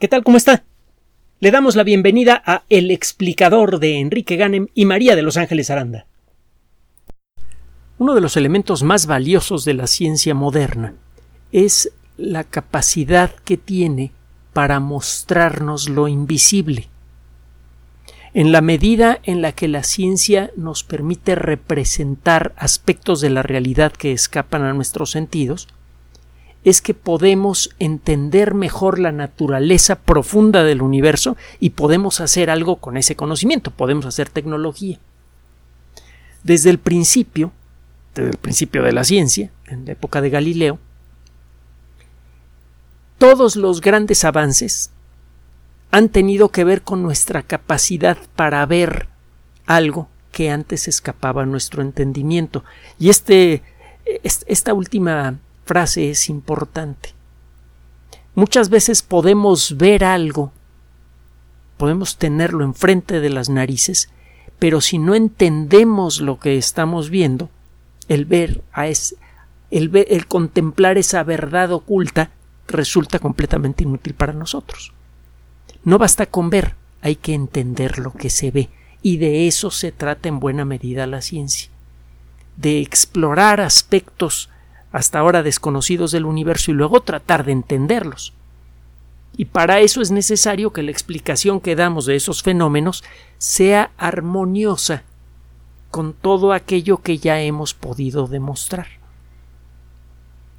¿Qué tal? ¿Cómo está? Le damos la bienvenida a El explicador de Enrique Ganem y María de Los Ángeles Aranda. Uno de los elementos más valiosos de la ciencia moderna es la capacidad que tiene para mostrarnos lo invisible. En la medida en la que la ciencia nos permite representar aspectos de la realidad que escapan a nuestros sentidos, es que podemos entender mejor la naturaleza profunda del universo y podemos hacer algo con ese conocimiento, podemos hacer tecnología. Desde el principio, desde el principio de la ciencia, en la época de Galileo, todos los grandes avances han tenido que ver con nuestra capacidad para ver algo que antes escapaba a nuestro entendimiento. Y este, esta última frase es importante. Muchas veces podemos ver algo, podemos tenerlo enfrente de las narices, pero si no entendemos lo que estamos viendo, el ver a es, el, el contemplar esa verdad oculta resulta completamente inútil para nosotros. No basta con ver, hay que entender lo que se ve, y de eso se trata en buena medida la ciencia, de explorar aspectos hasta ahora desconocidos del universo y luego tratar de entenderlos. Y para eso es necesario que la explicación que damos de esos fenómenos sea armoniosa con todo aquello que ya hemos podido demostrar.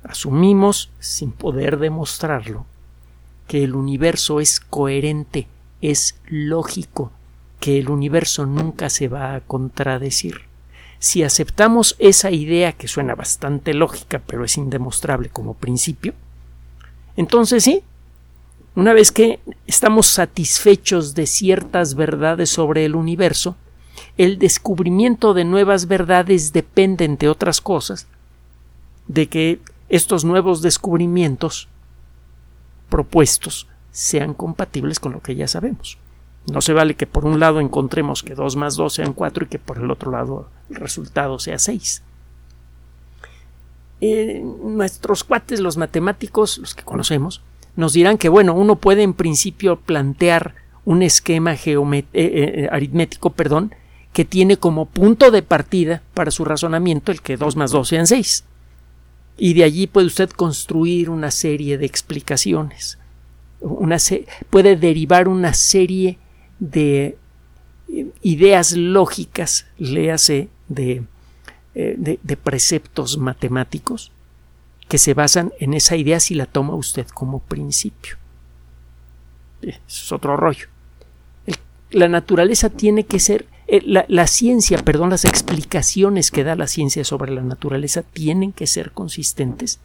Asumimos, sin poder demostrarlo, que el universo es coherente, es lógico, que el universo nunca se va a contradecir. Si aceptamos esa idea que suena bastante lógica pero es indemostrable como principio, entonces sí, una vez que estamos satisfechos de ciertas verdades sobre el universo, el descubrimiento de nuevas verdades depende, entre otras cosas, de que estos nuevos descubrimientos propuestos sean compatibles con lo que ya sabemos. No se vale que por un lado encontremos que 2 más 2 sean 4 y que por el otro lado el resultado sea 6. Eh, nuestros cuates, los matemáticos, los que conocemos, nos dirán que, bueno, uno puede en principio plantear un esquema eh, eh, aritmético, perdón, que tiene como punto de partida para su razonamiento el que 2 más 2 sean 6. Y de allí puede usted construir una serie de explicaciones. Una puede derivar una serie de eh, ideas lógicas, léase de, eh, de, de, preceptos matemáticos, que se basan en esa idea si la toma usted como principio. Eso es otro rollo. la naturaleza tiene que ser eh, la, la, ciencia, perdón, las explicaciones que da la ciencia sobre la naturaleza tienen que ser consistentes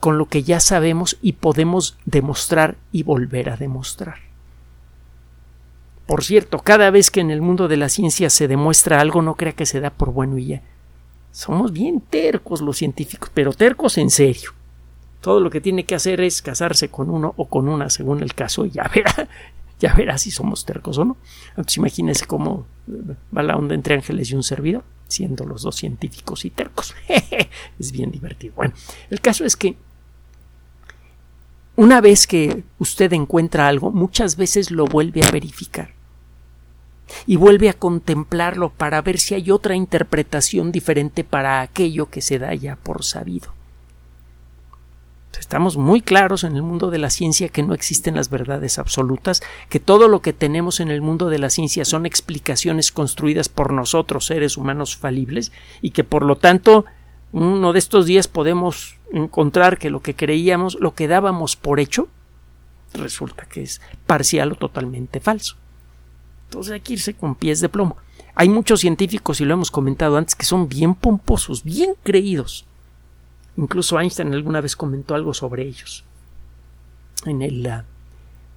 con lo que ya sabemos y podemos demostrar y volver a demostrar. Por cierto, cada vez que en el mundo de la ciencia se demuestra algo, no crea que se da por bueno y ya. Somos bien tercos los científicos, pero tercos en serio. Todo lo que tiene que hacer es casarse con uno o con una, según el caso, y ya verá, ya verá si somos tercos o no. Entonces imagínese cómo va la onda entre ángeles y un servidor, siendo los dos científicos y tercos. es bien divertido. Bueno, el caso es que una vez que usted encuentra algo, muchas veces lo vuelve a verificar y vuelve a contemplarlo para ver si hay otra interpretación diferente para aquello que se da ya por sabido. Estamos muy claros en el mundo de la ciencia que no existen las verdades absolutas, que todo lo que tenemos en el mundo de la ciencia son explicaciones construidas por nosotros, seres humanos falibles, y que por lo tanto uno de estos días podemos encontrar que lo que creíamos, lo que dábamos por hecho, resulta que es parcial o totalmente falso. Entonces hay que irse con pies de plomo. Hay muchos científicos, y lo hemos comentado antes, que son bien pomposos, bien creídos. Incluso Einstein alguna vez comentó algo sobre ellos. En el, uh,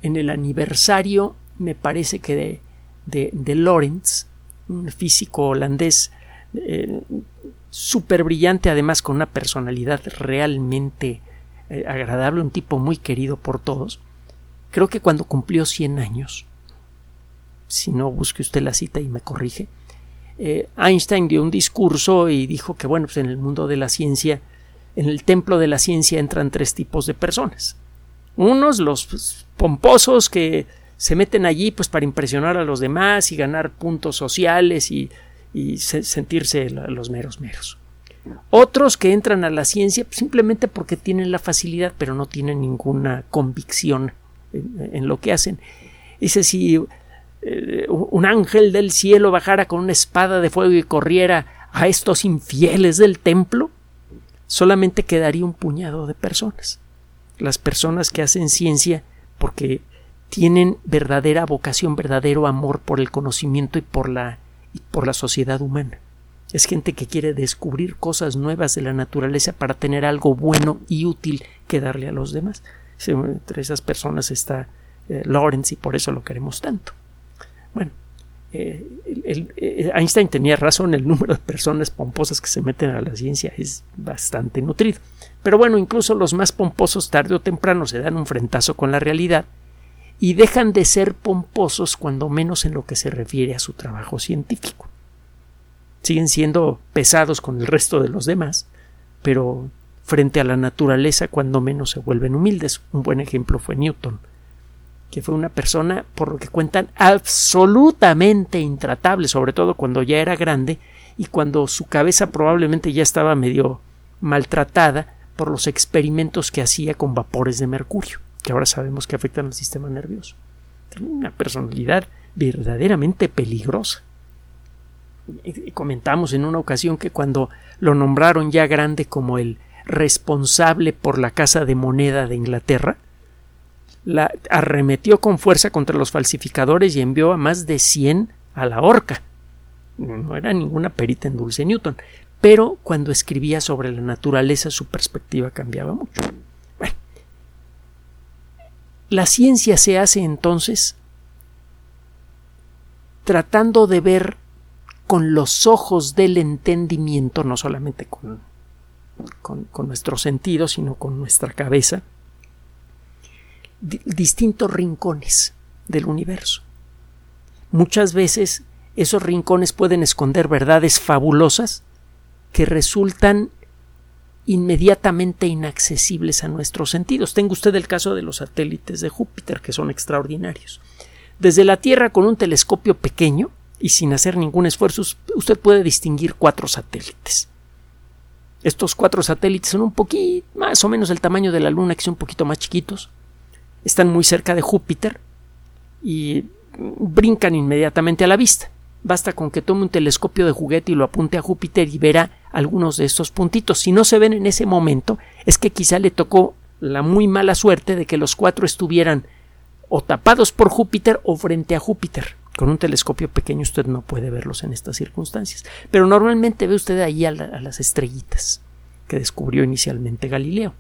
en el aniversario, me parece que de, de, de Lorentz, un físico holandés eh, súper brillante, además con una personalidad realmente eh, agradable, un tipo muy querido por todos. Creo que cuando cumplió 100 años, si no busque usted la cita y me corrige, eh, Einstein dio un discurso y dijo que, bueno, pues en el mundo de la ciencia, en el templo de la ciencia entran tres tipos de personas. Unos, los pues, pomposos que se meten allí pues para impresionar a los demás y ganar puntos sociales y, sentirse los meros meros. Otros que entran a la ciencia simplemente porque tienen la facilidad pero no tienen ninguna convicción en, lo que hacen. Dice si eh, un ángel del cielo bajara con una espada de fuego y corriera a estos infieles del templo, solamente quedaría un puñado de personas. Las personas que hacen ciencia porque tienen verdadera vocación, verdadero amor por el conocimiento y por la, por la sociedad humana. Es gente que quiere descubrir cosas nuevas de la naturaleza para tener algo bueno y útil que darle a los demás. Entre esas personas está eh, Lawrence y por eso lo queremos tanto. Eh, eh, Einstein tenía razón, el número de personas pomposas que se meten a la ciencia es bastante nutrido. Pero bueno, incluso los más pomposos tarde o temprano se dan un frentazo con la realidad y dejan de ser pomposos cuando menos en lo que se refiere a su trabajo científico. Siguen siendo pesados con el resto de los demás, pero frente a la naturaleza cuando menos se vuelven humildes. Un buen ejemplo fue Newton, que fue una persona, por lo que cuentan, absolutamente intratable, sobre todo cuando ya era grande y cuando su cabeza probablemente ya estaba medio maltratada por los experimentos que hacía con vapores de mercurio que ahora sabemos que afectan al sistema nervioso. Tiene una personalidad verdaderamente peligrosa. Comentamos en una ocasión que cuando lo nombraron ya grande como el responsable por la Casa de Moneda de Inglaterra, la arremetió con fuerza contra los falsificadores y envió a más de 100 a la horca. No era ninguna perita en Dulce Newton, pero cuando escribía sobre la naturaleza su perspectiva cambiaba mucho. La ciencia se hace entonces tratando de ver con los ojos del entendimiento, no solamente con, con, nuestros sentidos, sino con nuestra cabeza, distintos rincones del universo. Muchas veces esos rincones pueden esconder verdades fabulosas que resultan inmediatamente inaccesibles a nuestros sentidos. Tenga usted el caso de los satélites de Júpiter, que son extraordinarios. Desde la Tierra, con un telescopio pequeño y sin hacer ningún esfuerzo, usted puede distinguir cuatro satélites. Estos cuatro satélites son un poquito más o menos el tamaño de la Luna, que son un poquito más chiquitos. Están muy cerca de Júpiter y brincan inmediatamente a la vista. Basta con que tome un telescopio de juguete y lo apunte a Júpiter y verá algunos de estos puntitos. Si no se ven en ese momento, es que quizá le tocó la muy mala suerte de que los cuatro estuvieran o tapados por Júpiter o frente a Júpiter. Con un telescopio pequeño usted no puede verlos en estas circunstancias. Pero normalmente ve usted ahí a, las estrellitas que descubrió inicialmente Galileo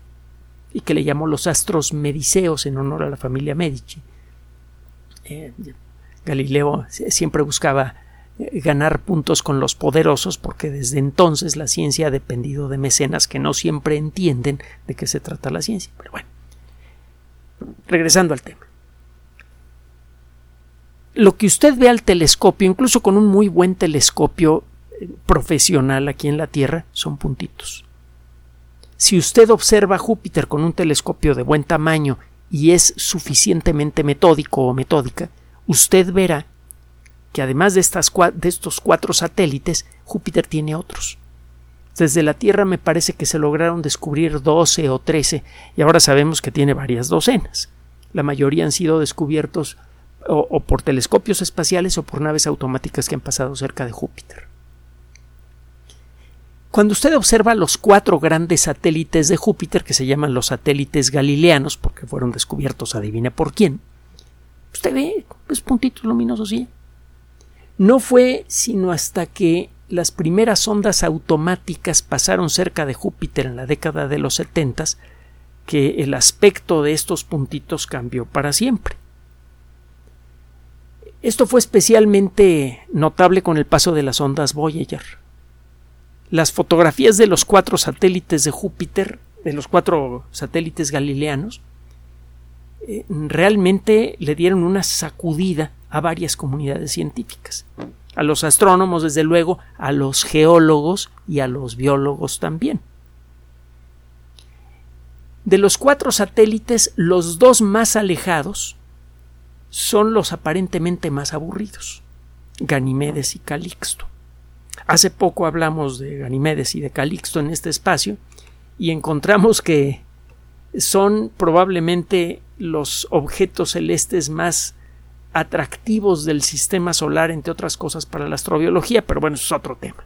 y que le llamó los astros mediceos en honor a la familia Medici. Eh, Galileo siempre buscaba ganar puntos con los poderosos porque desde entonces la ciencia ha dependido de mecenas que no siempre entienden de qué se trata la ciencia. Pero bueno, regresando al tema. Lo que usted ve al telescopio, incluso con un muy buen telescopio eh, profesional aquí en la Tierra, son puntitos. Si usted observa Júpiter con un telescopio de buen tamaño y es suficientemente metódico o metódica, usted verá que además de, estos cuatro satélites, Júpiter tiene otros. Desde la Tierra me parece que se lograron descubrir 12 o 13 y ahora sabemos que tiene varias docenas. La mayoría han sido descubiertos o, por telescopios espaciales o por naves automáticas que han pasado cerca de Júpiter. Cuando usted observa los cuatro grandes satélites de Júpiter, que se llaman los satélites galileanos, porque fueron descubiertos adivina por quién, usted ve los puntitos luminosos y no fue sino hasta que las primeras ondas automáticas pasaron cerca de Júpiter en la década de los setentas que el aspecto de estos puntitos cambió para siempre. Esto fue especialmente notable con el paso de las ondas Voyager. Las fotografías de los cuatro satélites de Júpiter, de los cuatro satélites galileanos, eh, realmente le dieron una sacudida a varias comunidades científicas. A los astrónomos, desde luego, a los geólogos y a los biólogos también. De los cuatro satélites, los dos más alejados son los aparentemente más aburridos, Ganimedes y Calixto. Hace poco hablamos de Ganimedes y de Calixto en este espacio y encontramos que son probablemente los objetos celestes más atractivos del sistema solar, entre otras cosas, para la astrobiología, pero bueno, eso es otro tema.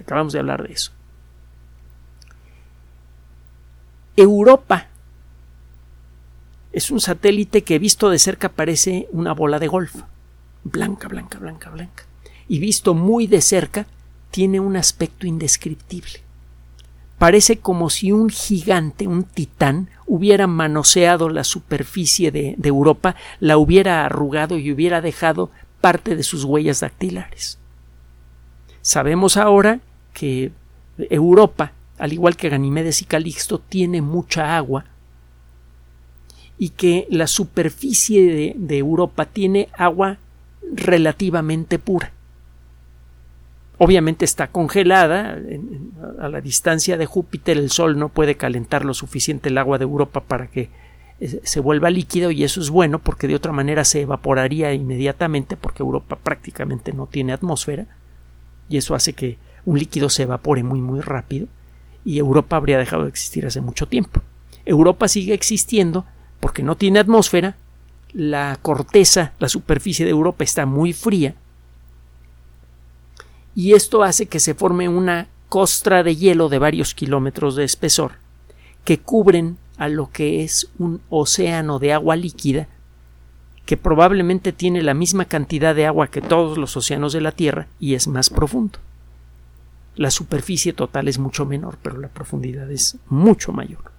Acabamos de hablar de eso. Europa es un satélite que visto de cerca parece una bola de golf, blanca, blanca, blanca, blanca, y visto muy de cerca tiene un aspecto indescriptible. Parece como si un gigante, un titán, hubiera manoseado la superficie de, Europa, la hubiera arrugado y hubiera dejado parte de sus huellas dactilares. Sabemos ahora que Europa, al igual que Ganimedes y Calixto, tiene mucha agua y que la superficie de, Europa tiene agua relativamente pura. Obviamente está congelada a la distancia de Júpiter, el Sol no puede calentar lo suficiente el agua de Europa para que eh, se vuelva líquido y eso es bueno porque de otra manera se evaporaría inmediatamente porque Europa prácticamente no tiene atmósfera y eso hace que un líquido se evapore muy muy rápido y Europa habría dejado de existir hace mucho tiempo. Europa sigue existiendo porque no tiene atmósfera, la corteza, la superficie de Europa está muy fría y esto hace que se forme una costra de hielo de varios kilómetros de espesor que cubren a lo que es un océano de agua líquida que probablemente tiene la misma cantidad de agua que todos los océanos de la Tierra y es más profundo. La superficie total es mucho menor, pero la profundidad es mucho mayor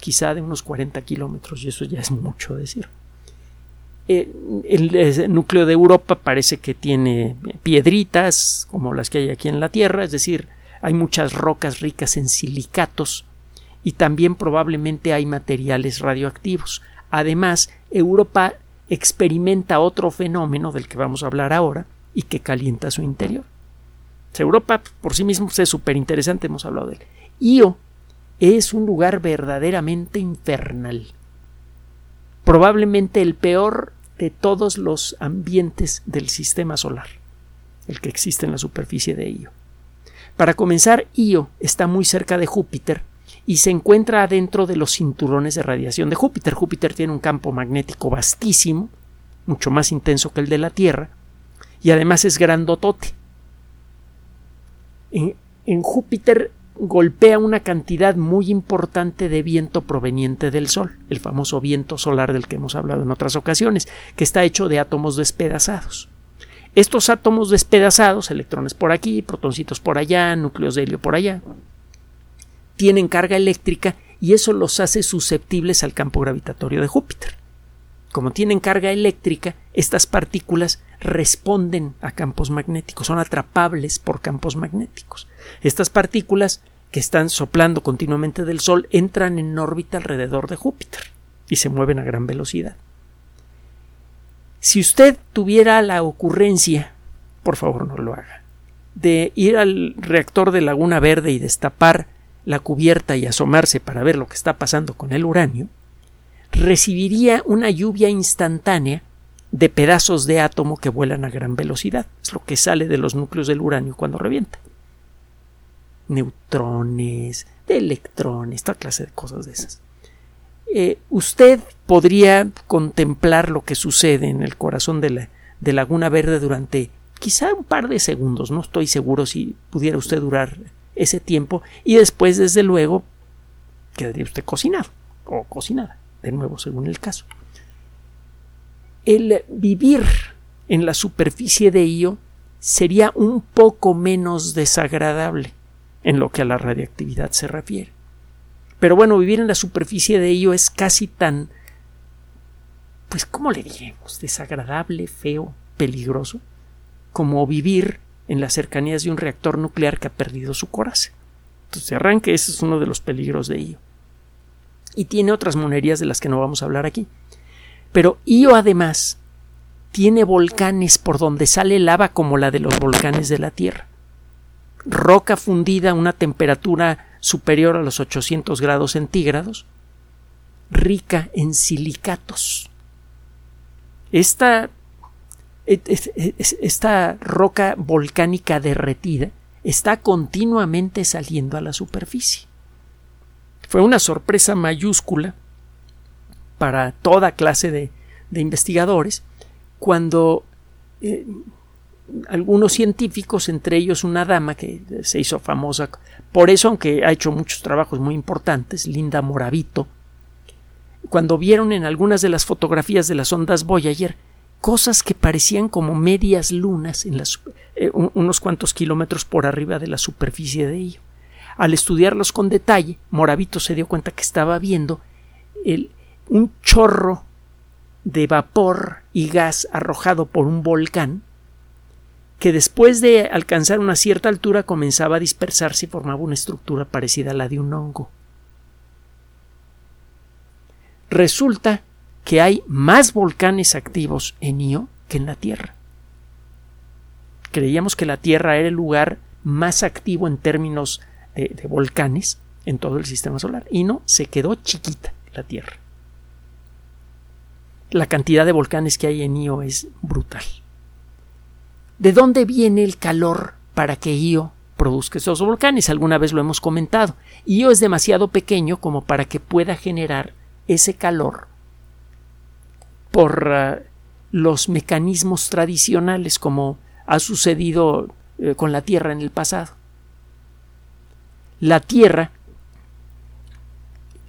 quizá de unos 40 kilómetros, y eso ya es mucho decir. Eh, el, núcleo de Europa parece que tiene piedritas como las que hay aquí en la Tierra, es decir, hay muchas rocas ricas en silicatos y también probablemente hay materiales radioactivos. Además, Europa experimenta otro fenómeno del que vamos a hablar ahora y que calienta su interior. Europa por sí mismo es súper interesante, hemos hablado de él. Io es un lugar verdaderamente infernal. Probablemente el peor de todos los ambientes del sistema solar, el que existe en la superficie de Io. Para comenzar, Io está muy cerca de Júpiter y se encuentra adentro de los cinturones de radiación de Júpiter. Júpiter tiene un campo magnético vastísimo, mucho más intenso que el de la Tierra, y además es grandotote. En, en Júpiter golpea una cantidad muy importante de viento proveniente del Sol, el famoso viento solar del que hemos hablado en otras ocasiones, que está hecho de átomos despedazados. Estos átomos despedazados, electrones por aquí, protoncitos por allá, núcleos de helio por allá, tienen carga eléctrica y eso los hace susceptibles al campo gravitatorio de Júpiter. Como tienen carga eléctrica, estas partículas responden a campos magnéticos, son atrapables por campos magnéticos. Estas partículas que están soplando continuamente del Sol entran en órbita alrededor de Júpiter y se mueven a gran velocidad. Si usted tuviera la ocurrencia, por favor no lo haga, de ir al reactor de Laguna Verde y destapar la cubierta y asomarse para ver lo que está pasando con el uranio, recibiría una lluvia instantánea de pedazos de átomo que vuelan a gran velocidad. Es lo que sale de los núcleos del uranio cuando revienta. Neutrones, de electrones, toda clase de cosas de esas. Eh, usted podría contemplar lo que sucede en el corazón de, la, de Laguna Verde durante quizá un par de segundos, no estoy seguro si pudiera usted durar ese tiempo y después desde luego quedaría usted cocinado o cocinada, de nuevo según el caso el vivir en la superficie de Io sería un poco menos desagradable en lo que a la radiactividad se refiere. Pero bueno, vivir en la superficie de Io es casi tan, pues, ¿cómo le diremos? Desagradable, feo, peligroso, como vivir en las cercanías de un reactor nuclear que ha perdido su coraza. Entonces, arranque, ese es uno de los peligros de Io. Y tiene otras monerías de las que no vamos a hablar aquí. Pero Io además tiene volcanes por donde sale lava como la de los volcanes de la Tierra. Roca fundida a una temperatura superior a los 800 grados centígrados rica en silicatos. Esta, esta roca volcánica derretida está continuamente saliendo a la superficie. Fue una sorpresa mayúscula para toda clase de, investigadores cuando eh, algunos científicos, entre ellos una dama que se hizo famosa por eso, aunque ha hecho muchos trabajos muy importantes, Linda Moravito, cuando vieron en algunas de las fotografías de las ondas Voyager cosas que parecían como medias lunas en las, eh, unos cuantos kilómetros por arriba de la superficie de ello. Al estudiarlos con detalle, Moravito se dio cuenta que estaba viendo el, un chorro de vapor y gas arrojado por un volcán que después de alcanzar una cierta altura comenzaba a dispersarse y formaba una estructura parecida a la de un hongo. Resulta que hay más volcanes activos en Io que en la Tierra. Creíamos que la Tierra era el lugar más activo en términos de, volcanes en todo el sistema solar y no, se quedó chiquita la Tierra. La cantidad de volcanes que hay en Io es brutal. ¿De dónde viene el calor para que Io produzca esos volcanes? Alguna vez lo hemos comentado. Io es demasiado pequeño como para que pueda generar ese calor por ah, los mecanismos tradicionales como ha sucedido eh, con la Tierra en el pasado. La Tierra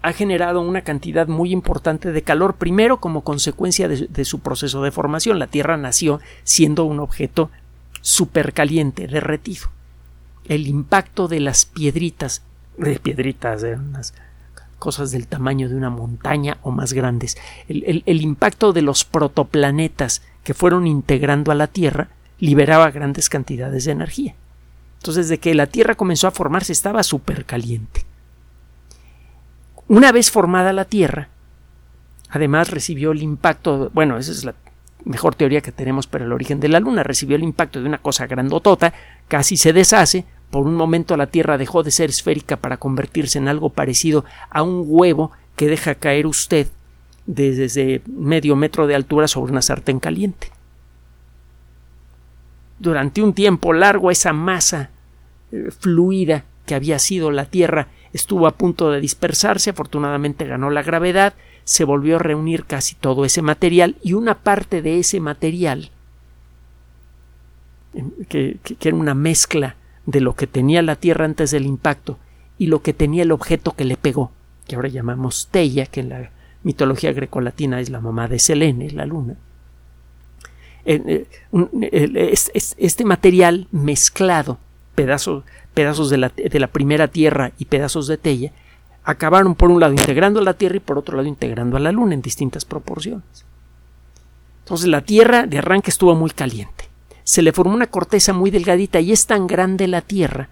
ha generado una cantidad muy importante de calor, primero como consecuencia de, su proceso de formación. La Tierra nació siendo un objeto supercaliente, derretido. El impacto de las piedritas, de piedritas, de unas cosas del tamaño de una montaña o más grandes, el, el impacto de los protoplanetas que fueron integrando a la Tierra liberaba grandes cantidades de energía. Entonces, de que la Tierra comenzó a formarse estaba supercaliente. Una vez formada la Tierra, además recibió el impacto, bueno, esa es la mejor teoría que tenemos para el origen de la Luna, recibió el impacto de una cosa grandotota, casi se deshace, por un momento la Tierra dejó de ser esférica para convertirse en algo parecido a un huevo que deja caer usted desde medio metro de altura sobre una sartén caliente. Durante un tiempo largo esa masa fluida que había sido la Tierra estuvo a punto de dispersarse, afortunadamente ganó la gravedad, se volvió a reunir casi todo ese material y una parte de ese material, que, era una mezcla de lo que tenía la Tierra antes del impacto y lo que tenía el objeto que le pegó, que ahora llamamos Teia, que en la mitología grecolatina es la mamá de Selene, la luna. Eh, este material mezclado, pedazos, pedazos de la, de la primera Tierra y pedazos de Teia, acabaron por un lado integrando a la Tierra y por otro lado integrando a la Luna en distintas proporciones. Entonces la Tierra de arranque estuvo muy caliente. Se le formó una corteza muy delgadita y es tan grande la Tierra,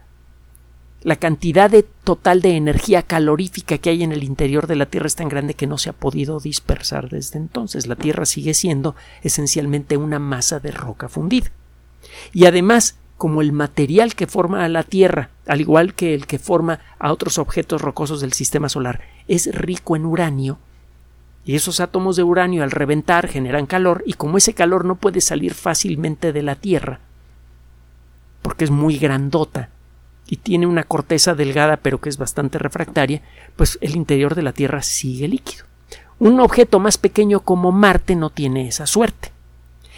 la cantidad de total de energía calorífica que hay en el interior de la Tierra es tan grande que no se ha podido dispersar desde entonces. La Tierra sigue siendo esencialmente una masa de roca fundida. Y además, como el material que forma a la Tierra, al igual que el que forma a otros objetos rocosos del sistema solar, es rico en uranio, y esos átomos de uranio al reventar generan calor, y como ese calor no puede salir fácilmente de la Tierra, porque es muy grandota y tiene una corteza delgada pero que es bastante refractaria, pues el interior de la Tierra sigue líquido. Un objeto más pequeño como Marte no tiene esa suerte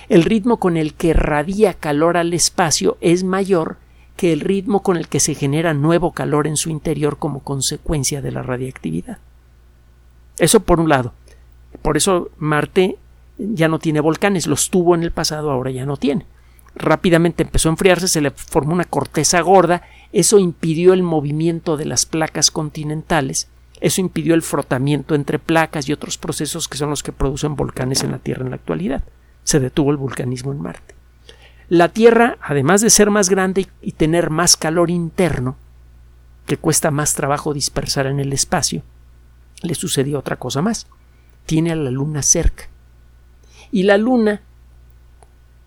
el ritmo con el que radia calor al espacio es mayor que el ritmo con el que se genera nuevo calor en su interior como consecuencia de la radiactividad. Eso por un lado. Por eso Marte ya no tiene volcanes, los tuvo en el pasado, ahora ya no tiene. Rápidamente empezó a enfriarse, se le formó una corteza gorda, eso impidió el movimiento de las placas continentales, eso impidió el frotamiento entre placas y otros procesos que son los que producen volcanes en la Tierra en la actualidad se detuvo el vulcanismo en Marte. La Tierra, además de ser más grande y tener más calor interno, que cuesta más trabajo dispersar en el espacio, le sucedió otra cosa más. Tiene a la Luna cerca. Y la Luna,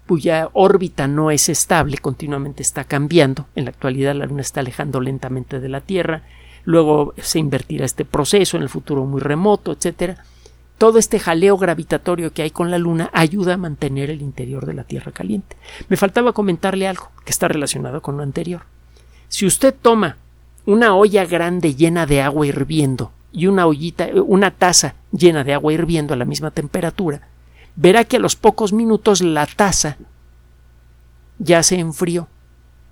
cuya órbita no es estable, continuamente está cambiando. En la actualidad la Luna está alejando lentamente de la Tierra, luego se invertirá este proceso en el futuro muy remoto, etcétera. Todo este jaleo gravitatorio que hay con la Luna ayuda a mantener el interior de la Tierra caliente. Me faltaba comentarle algo que está relacionado con lo anterior. Si usted toma una olla grande llena de agua hirviendo y una ollita, una taza llena de agua hirviendo a la misma temperatura, verá que a los pocos minutos la taza ya se enfrió,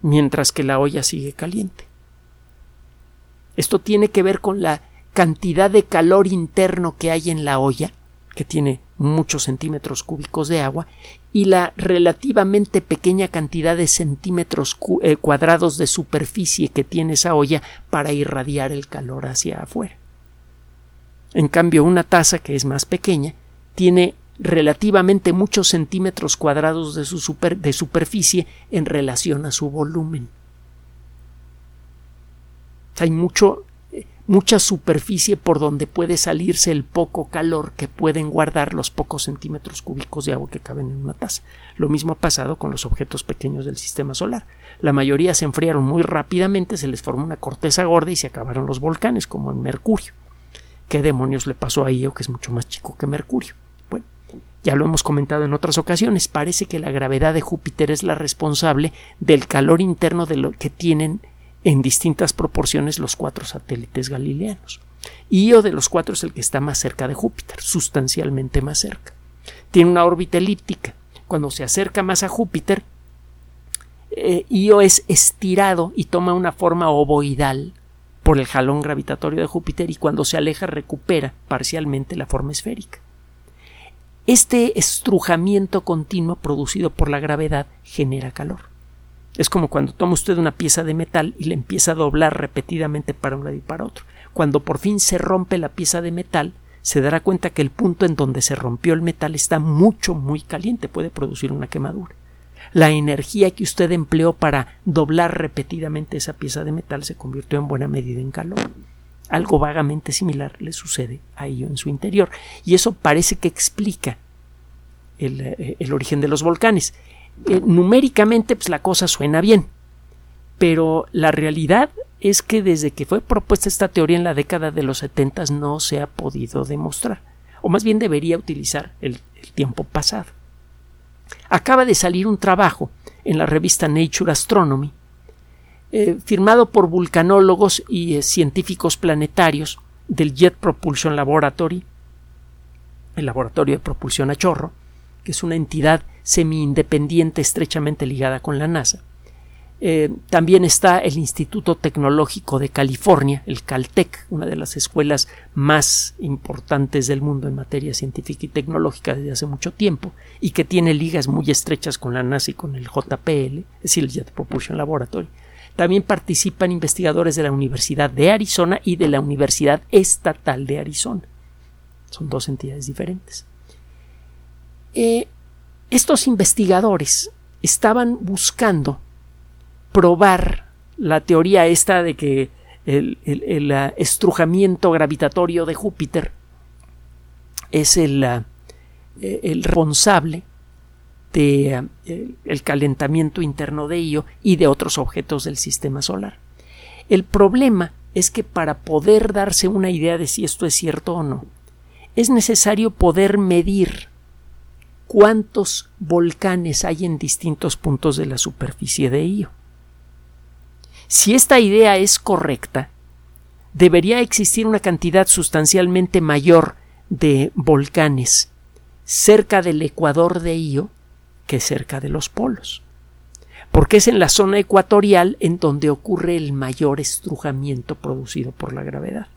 mientras que la olla sigue caliente. Esto tiene que ver con la cantidad de calor interno que hay en la olla, que tiene muchos centímetros cúbicos de agua, y la relativamente pequeña cantidad de centímetros eh, cuadrados de superficie que tiene esa olla para irradiar el calor hacia afuera. En cambio, una taza que es más pequeña tiene relativamente muchos centímetros cuadrados de, su de superficie en relación a su volumen. Hay mucho, mucha superficie por donde puede salirse el poco calor que pueden guardar los pocos centímetros cúbicos de agua que caben en una taza. Lo mismo ha pasado con los objetos pequeños del sistema solar. La mayoría se enfriaron muy rápidamente, se les formó una corteza gorda y se acabaron los volcanes, como en Mercurio. ¿Qué demonios le pasó a Io, que es mucho más chico que Mercurio? Ya lo hemos comentado en otras ocasiones, parece que la gravedad de Júpiter es la responsable del calor interno de lo que tienen en distintas proporciones los cuatro satélites galileanos. Io de los cuatro es el que está más cerca de Júpiter, sustancialmente más cerca. Tiene una órbita elíptica. Cuando se acerca más a Júpiter, eh, Io es estirado y toma una forma ovoidal por el jalón gravitatorio de Júpiter y cuando se aleja recupera parcialmente la forma esférica. Este estrujamiento continuo producido por la gravedad genera calor. Es como cuando toma usted una pieza de metal y le empieza a doblar repetidamente para un lado y para otro. Cuando por fin se rompe la pieza de metal, se dará cuenta que el punto en donde se rompió el metal está mucho, muy caliente, puede producir una quemadura. La energía que usted empleó para doblar repetidamente esa pieza de metal se convirtió en buena medida en calor. Algo vagamente similar le sucede a ello en su interior. Y eso parece que explica el, eh, origen de los volcanes. Eh, numéricamente, pues la cosa suena bien. Pero la realidad es que desde que fue propuesta esta teoría en la década de los 70 no se ha podido demostrar. O más bien debería utilizar el tiempo pasado. Acaba de salir un trabajo en la revista Nature Astronomy eh, firmado por vulcanólogos y eh, científicos planetarios del Jet Propulsion Laboratory, el laboratorio de propulsión a chorro, que es una entidad semi-independiente estrechamente ligada con la NASA. Eh, también está el Instituto Tecnológico de California, el Caltech, una de las escuelas más importantes del mundo en materia científica y tecnológica desde hace mucho tiempo, y que tiene ligas muy estrechas con la NASA y con el JPL, es decir, el Jet Propulsion Laboratory. También participan investigadores de la Universidad de Arizona y de la Universidad Estatal de Arizona. Son dos entidades diferentes. Eh, estos investigadores estaban buscando probar la teoría esta de que el, estrujamiento gravitatorio de Júpiter es el, eh, el responsable de eh, el calentamiento interno de Io y de otros objetos del sistema solar. El problema es que para poder darse una idea de si esto es cierto o no, es necesario poder medir cuántos volcanes hay en distintos puntos de la superficie de Io. Si esta idea es correcta, debería existir una cantidad sustancialmente mayor de volcanes cerca del ecuador de Io que cerca de los polos, porque es en la zona ecuatorial en donde ocurre el mayor estrujamiento producido por la gravedad.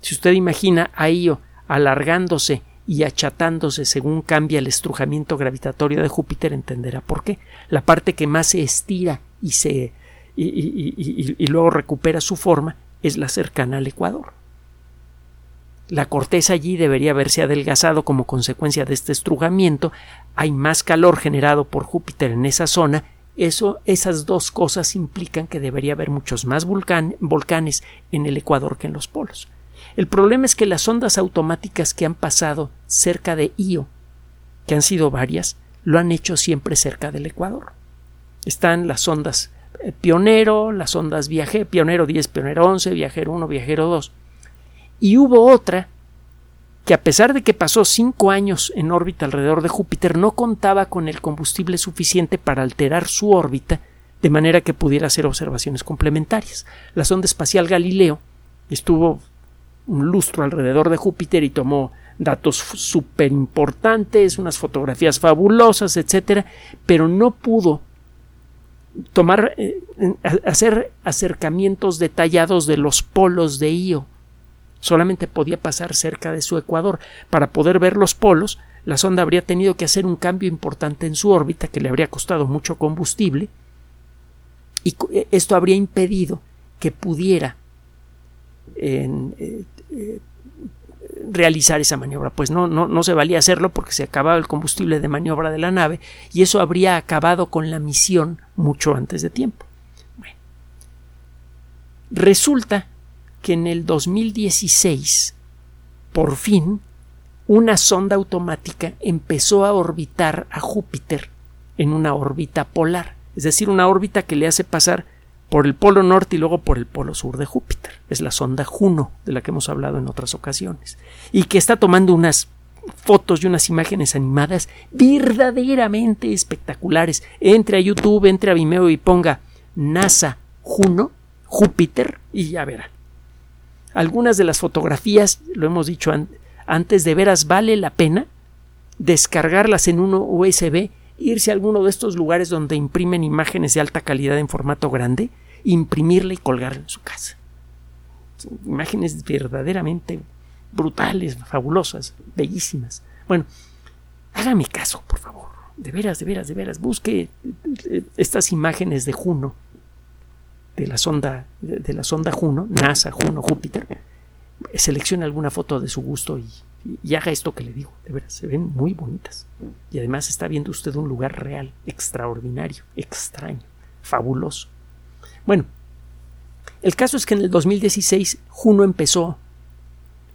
Si usted imagina a Io alargándose y achatándose según cambia el estrujamiento gravitatorio de Júpiter, entenderá por qué. La parte que más se estira y se y luego recupera su forma es la cercana al ecuador. La corteza allí debería haberse adelgazado como consecuencia de este estrujamiento. Hay más calor generado por Júpiter en esa zona. Eso, esas dos cosas implican que debería haber muchos más volcanes en el Ecuador que en los polos. El problema es que las ondas automáticas que han pasado cerca de Io, que han sido varias, lo han hecho siempre cerca del Ecuador. Están las ondas Pionero, las sondas Viajero, Pionero 10, Pionero 11, Viajero 1, Viajero 2. Y hubo otra que a pesar de que pasó cinco años en órbita alrededor de Júpiter, no contaba con el combustible suficiente para alterar su órbita de manera que pudiera hacer observaciones complementarias. La sonda espacial Galileo estuvo un lustro alrededor de Júpiter y tomó datos súper importantes, unas fotografías fabulosas, etcétera, pero no pudo tomar, eh, hacer acercamientos detallados de los polos de Io. Solamente podía pasar cerca de su ecuador. Para poder ver los polos, la sonda habría tenido que hacer un cambio importante en su órbita que le habría costado mucho combustible y eh, esto habría impedido que pudiera eh, realizar esa maniobra. Pues no, no, no se valía hacerlo porque se acababa el combustible de maniobra de la nave y eso habría acabado con la misión mucho antes de tiempo. Resulta que en el 2016, por fin, una sonda automática empezó a orbitar a Júpiter en una órbita polar, es decir, una órbita que le hace pasar por el polo norte y luego por el polo sur de Júpiter. Es la sonda Juno, de la que hemos hablado en otras ocasiones, y que está tomando unas fotos y unas imágenes animadas verdaderamente espectaculares. Entre a YouTube, entre a Vimeo y ponga NASA Juno, Júpiter, y ya verá. Algunas de las fotografías, lo hemos dicho antes, de veras vale la pena descargarlas en un USB irse a alguno de estos lugares donde imprimen imágenes de alta calidad en formato grande, imprimirla y colgarla en su casa. imágenes verdaderamente brutales, fabulosas, bellísimas. Bueno, hágame caso, por favor. De veras, de veras, de veras. Busque eh, estas imágenes de Juno, de la sonda, de la sonda Juno, NASA, Juno, Júpiter. Seleccione alguna foto de su gusto y y haga esto que le digo, de veras, se ven muy bonitas. Y además está viendo usted un lugar real, extraordinario, extraño, fabuloso. Bueno, el caso es que en el 2016 Juno empezó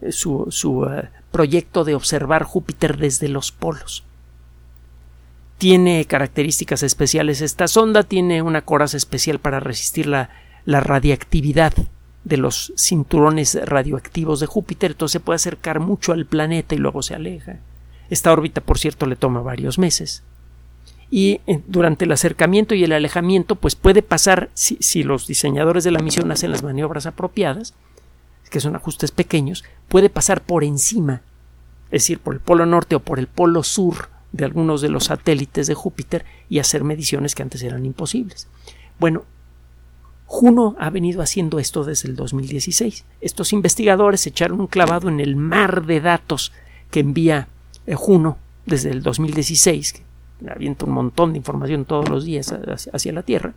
eh, su, su eh, proyecto de observar Júpiter desde los polos. Tiene características especiales esta sonda, tiene una coraza especial para resistir la, la radiactividad de los cinturones radioactivos de Júpiter, entonces se puede acercar mucho al planeta y luego se aleja. Esta órbita, por cierto, le toma varios meses. Y eh, durante el acercamiento y el alejamiento, pues puede pasar, si, los diseñadores de la misión hacen las maniobras apropiadas, que son ajustes pequeños, puede pasar por encima, es decir, por el polo norte o por el polo sur de algunos de los satélites de Júpiter y hacer mediciones que antes eran imposibles. Bueno, Juno ha venido haciendo esto desde el 2016. Estos investigadores echaron un clavado en el mar de datos que envía eh, Juno desde el 2016, que avienta un montón de información todos los días hacia la Tierra,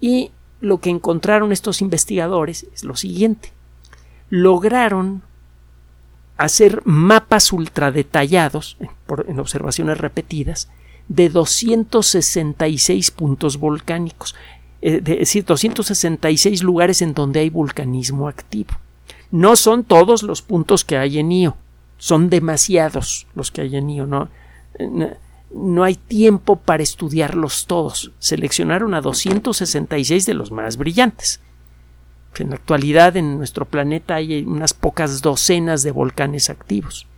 y lo que encontraron estos investigadores es lo siguiente. Lograron hacer mapas ultradetallados, en observaciones repetidas, de 266 puntos volcánicos es decir, 266 lugares en donde hay vulcanismo activo. No son todos los puntos que hay en Io, son demasiados los que hay en Io, no, no, hay tiempo para estudiarlos todos. Seleccionaron a 266 de los más brillantes. En la actualidad en nuestro planeta hay unas pocas docenas de volcanes activos.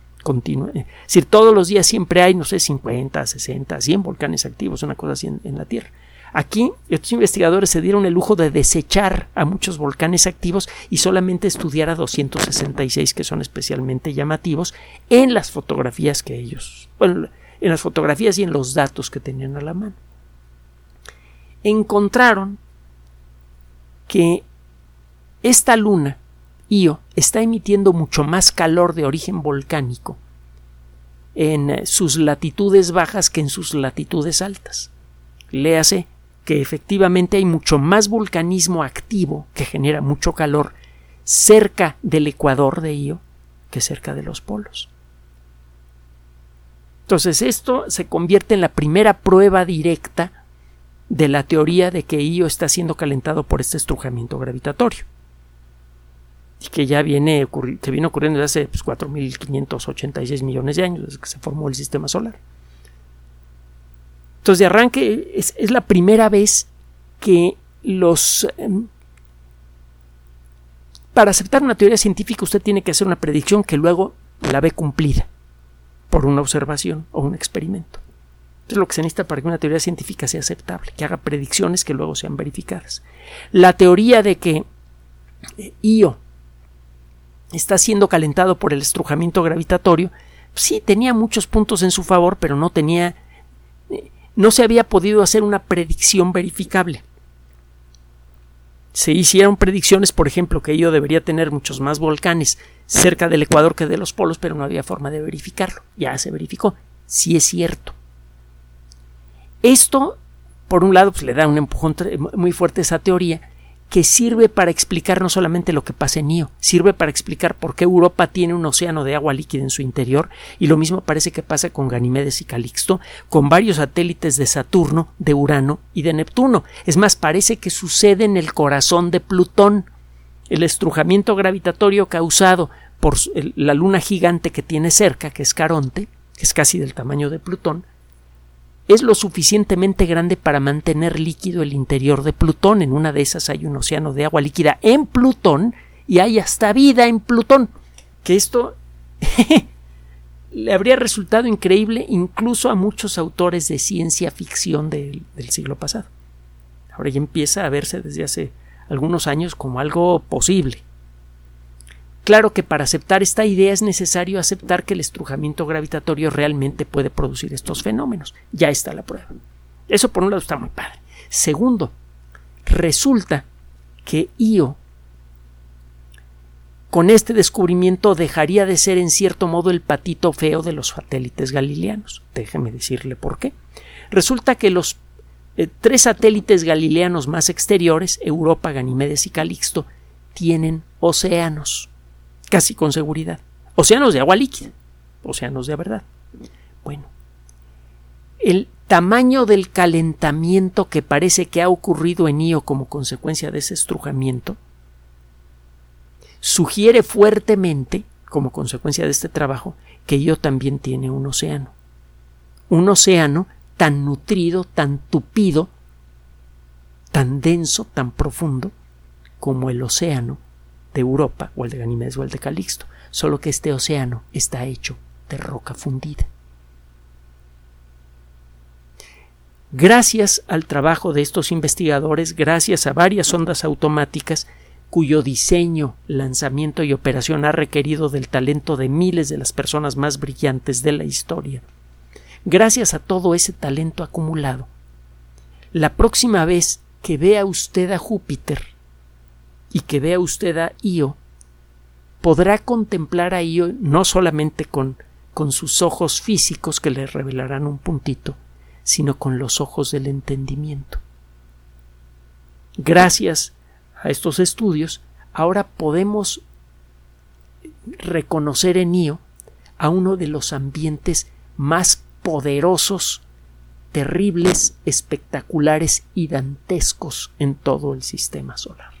es decir, todos los días siempre hay, no sé, 50, 60, 100 volcanes activos, una cosa así en la Tierra. Aquí estos investigadores se dieron el lujo de desechar a muchos volcanes activos y solamente estudiar a 266 que son especialmente llamativos en las fotografías que ellos, en las fotografías y en los datos que tenían a la mano. Encontraron que esta luna, Io, está emitiendo mucho más calor de origen volcánico en sus latitudes bajas que en sus latitudes altas. Léase que efectivamente hay mucho más vulcanismo activo que genera mucho calor cerca del ecuador de Io que cerca de los polos. Entonces esto se convierte en la primera prueba directa de la teoría de que Io está siendo calentado por este estrujamiento gravitatorio y que ya viene, que viene ocurriendo desde hace pues, 4.586 millones de años desde que se formó el sistema solar. Entonces, de arranque, es, la primera vez que los... Em, para aceptar una teoría científica usted tiene que hacer una predicción que luego la ve cumplida por una observación o un experimento. Es lo que se necesita para que una teoría científica sea aceptable, que haga predicciones que luego sean verificadas. La teoría de que eh, Io está siendo calentado por el estrujamiento gravitatorio, sí tenía muchos puntos en su favor, pero no tenía no se había podido hacer una predicción verificable. Se hicieron predicciones, por ejemplo, que Io debería tener muchos más volcanes cerca del Ecuador que de los polos, pero no había forma de verificarlo. Ya se verificó. Sí es cierto. Esto, por un lado, pues, le da un empujón muy fuerte a esa teoría, que sirve para explicar no solamente lo que pasa en Io, sirve para explicar por qué Europa tiene un océano de agua líquida en su interior, y lo mismo parece que pasa con Ganimedes y Calixto, con varios satélites de Saturno, de Urano y de Neptuno. Es más, parece que sucede en el corazón de Plutón. El estrujamiento gravitatorio causado por la luna gigante que tiene cerca, que es Caronte, que es casi del tamaño de Plutón, es lo suficientemente grande para mantener líquido el interior de Plutón. En una de esas hay un océano de agua líquida en Plutón y hay hasta vida en Plutón. Que esto le habría resultado increíble incluso a muchos autores de ciencia ficción del, del siglo pasado. Ahora ya empieza a verse desde hace algunos años como algo posible. Claro que para aceptar esta idea es necesario aceptar que el estrujamiento gravitatorio realmente puede producir estos fenómenos. Ya está la prueba. Eso por un lado está muy padre. Segundo, resulta que Io con este descubrimiento dejaría de ser en cierto modo el patito feo de los satélites galileanos. Déjeme decirle por qué. Resulta que los eh, tres satélites galileanos más exteriores, Europa, Ganimedes y Calixto, tienen océanos casi con seguridad. Océanos de agua líquida, océanos de verdad. Bueno, el tamaño del calentamiento que parece que ha ocurrido en Io como consecuencia de ese estrujamiento sugiere fuertemente, como consecuencia de este trabajo, que Io también tiene un océano. Un océano tan nutrido, tan tupido, tan denso, tan profundo como el océano de Europa, o el de Ganímedes o el de Calixto, solo que este océano está hecho de roca fundida. Gracias al trabajo de estos investigadores, gracias a varias ondas automáticas, cuyo diseño, lanzamiento y operación ha requerido del talento de miles de las personas más brillantes de la historia, gracias a todo ese talento acumulado, la próxima vez que vea usted a Júpiter y que vea usted a Io, podrá contemplar a Io no solamente con, con sus ojos físicos que le revelarán un puntito, sino con los ojos del entendimiento. Gracias a estos estudios, ahora podemos reconocer en Io a uno de los ambientes más poderosos, terribles, espectaculares y dantescos en todo el sistema solar.